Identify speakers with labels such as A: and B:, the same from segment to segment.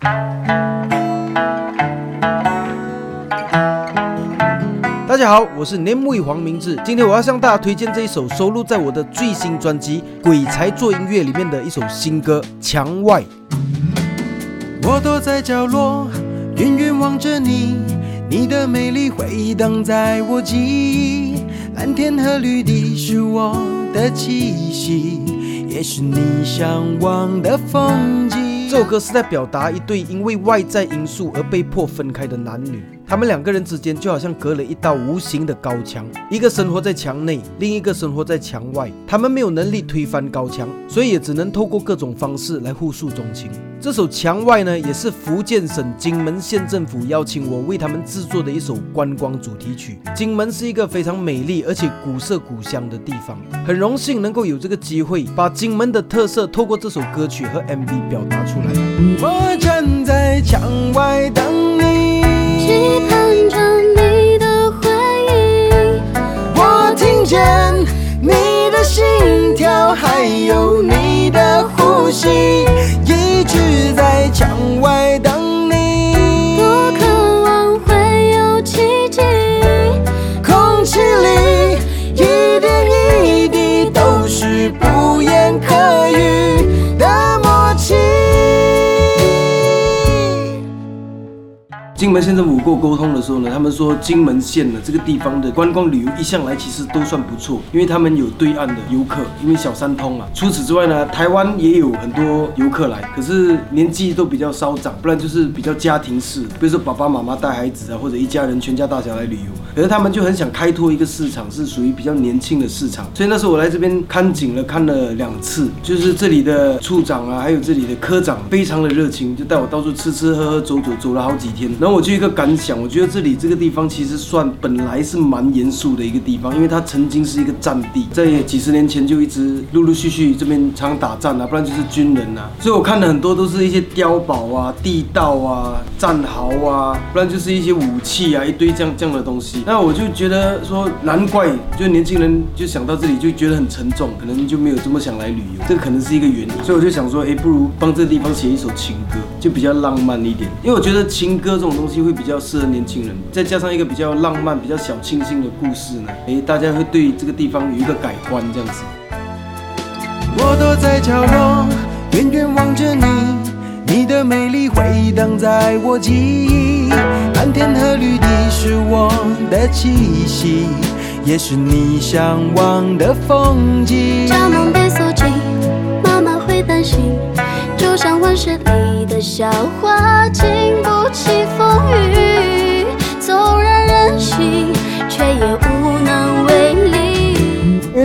A: 大家好，我是年尾黄明志。今天我要向大家推荐这一首收录在我的最新专辑《鬼才做音乐》里面的一首新歌《墙外》。
B: 我躲在角落，远远望着你，你的美丽回荡在我记忆。蓝天和绿地是我的气息，也是你向往的风景。
A: 这首歌是在表达一对因为外在因素而被迫分开的男女，他们两个人之间就好像隔了一道无形的高墙，一个生活在墙内，另一个生活在墙外。他们没有能力推翻高墙，所以也只能透过各种方式来互诉衷情。这首《墙外》呢，也是福建省金门县政府邀请我为他们制作的一首观光主题曲。金门是一个非常美丽而且古色古香的地方，很荣幸能够有这个机会，把金门的特色透过这首歌曲和 MV 表达出来。
B: 我站在墙外等呼吸，一直在墙
A: 县政府跟我沟通的时候呢，他们说金门县呢这个地方的观光旅游一向来其实都算不错，因为他们有对岸的游客，因为小三通嘛。除此之外呢，台湾也有很多游客来，可是年纪都比较稍长，不然就是比较家庭式，比如说爸爸妈妈带孩子啊，或者一家人全家大小来旅游。可是他们就很想开拓一个市场，是属于比较年轻的市场。所以那时候我来这边看景了，看了两次，就是这里的处长啊，还有这里的科长非常的热情，就带我到处吃吃喝喝，走走走了好几天。然后我就一个感想，我觉得这里这个地方其实算本来是蛮严肃的一个地方，因为它曾经是一个战地，在几十年前就一直陆陆续续这边常打仗啊，不然就是军人啊。所以我看的很多都是一些碉堡啊、地道啊、战壕啊，不然就是一些武器啊，一堆这样这样的东西。那我就觉得说，难怪就年轻人就想到这里就觉得很沉重，可能就没有这么想来旅游，这可能是一个原因。所以我就想说，哎，不如帮这个地方写一首情歌，就比较浪漫一点。因为我觉得情歌这种东西会比较适合年轻人，再加上一个比较浪漫、比较小清新的故事呢，诶，大家会对这个地方有一个改观这样子。
B: 我躲在角落，远远望着你，你的美丽回荡在我记忆。蓝天和绿地是我的气息，也是你向往的风景。
C: 就像温室里的小花，经不起风雨，纵然任性，却也无能。为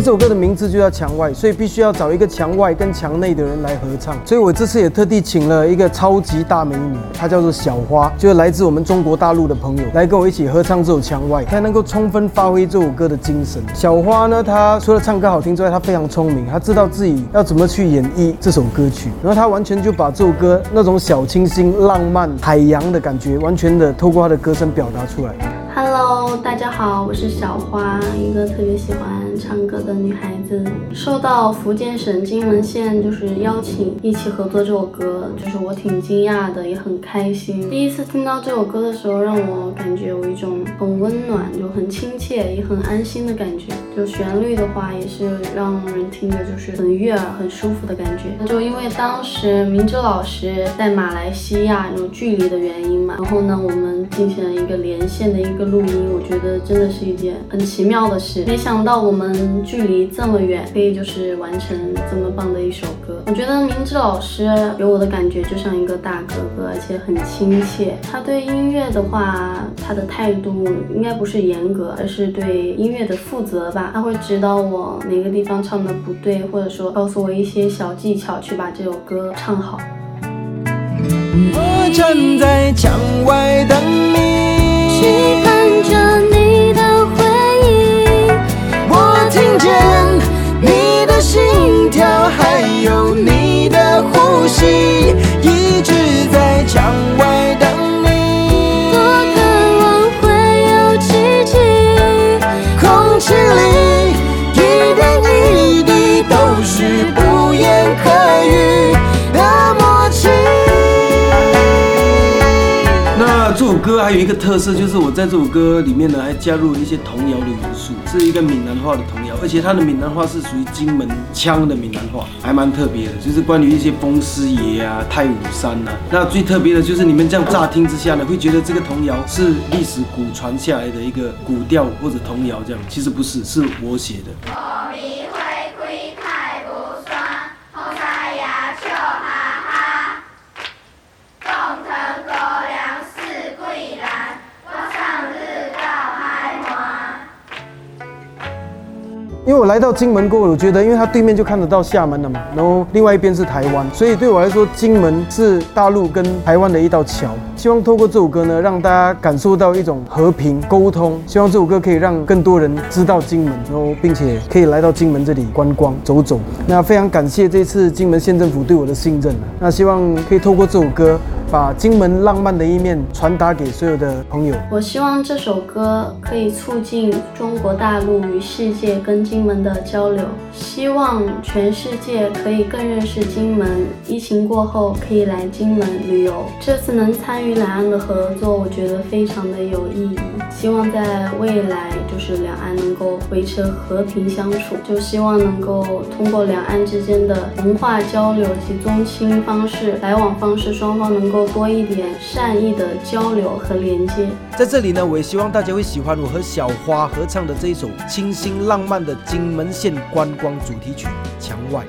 A: 这首歌的名字就叫《墙外》，所以必须要找一个墙外跟墙内的人来合唱。所以我这次也特地请了一个超级大美女，她叫做小花，就是来自我们中国大陆的朋友，来跟我一起合唱这首《墙外》，才能够充分发挥这首歌的精神。小花呢，她除了唱歌好听之外，她非常聪明，她知道自己要怎么去演绎这首歌曲，然后她完全就把这首歌那种小清新、浪漫、海洋的感觉，完全的透过她的歌声表达出来。
D: Hello，大家好，我是小花，一个特别喜欢唱歌的女孩子。受到福建省金门县就是邀请一起合作这首歌，就是我挺惊讶的，也很开心。第一次听到这首歌的时候，让我感觉有一种很温暖，就很亲切，也很安心的感觉。就旋律的话，也是让人听着就是很悦耳、很舒服的感觉。就因为当时明哲老师在马来西亚有距离的原因嘛，然后呢，我们进行了一个连线的一个录音，我觉得真的是一件很奇妙的事。没想到我们距离这么远，可以就是完成这么棒的一首歌。我觉得明哲老师给我的感觉就像一个大哥哥，而且很亲切。他对音乐的话，他的态度应该不是严格，而是对音乐的负责吧。他会指导我哪个地方唱的不对，或者说告诉我一些小技巧，去把这首歌唱好。
B: 我站在墙外等你，
C: 期盼着你的回应。
B: 我听见是不言可喻的默契。
A: 那这首歌还有一个特色，就是我在这首歌里面呢，还加入了一些童谣的元素，是一个闽南话的童谣，而且它的闽南话是属于金门腔的闽南话，还蛮特别的，就是关于一些风师爷啊、太武山呐、那最特别的就是你们这样乍听之下呢，会觉得这个童谣是历史古传下来的一个古调或者童谣这样，其实不是，是我写的。
B: 因为我来到金门过后，我觉得因为它对面就看得到厦门了嘛，然后另外一边是台湾，所以对我来说，金门是大陆跟台湾的一道桥。希望透过这首歌呢，让大家感受到一种和平沟通。希望这首歌可以让更多人知道金门，然后并且可以来到金门这里观光走走。那非常感谢这次金门县政府对我的信任那希望可以透过这首歌，把金门浪漫的一面传达给所有的朋友。
D: 我希望这首歌可以促进中国大陆与世界跟金门的交流，希望全世界可以更认识金门。疫情过后可以来金门旅游，这次能参与两岸的合作，我觉得非常的有意义。希望在未来就是两岸能够维持和平相处，就希望能够通过两岸之间的文化交流及宗亲方式、来往方式，双方能够多一点善意的交流和连接。
B: 在这里呢，我也希望大家会喜欢我和小花合唱的这一首清新浪漫的金门县观光主题曲《墙外》。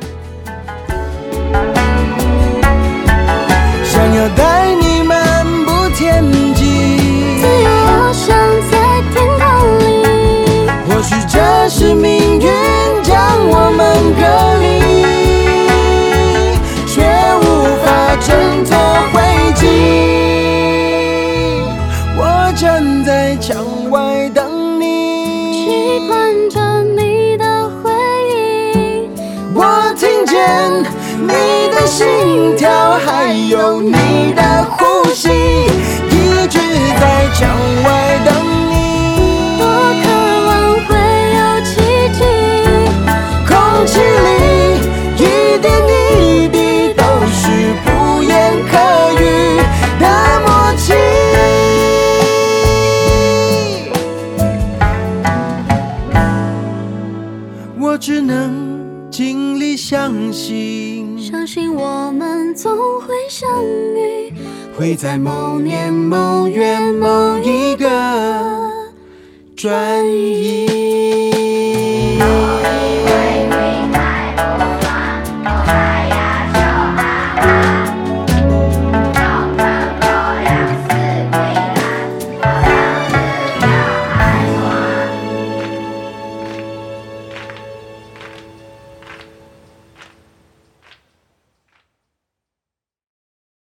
B: 你
C: 的
B: 心跳，
C: 会相遇。
B: 会在某年某月某一个转移。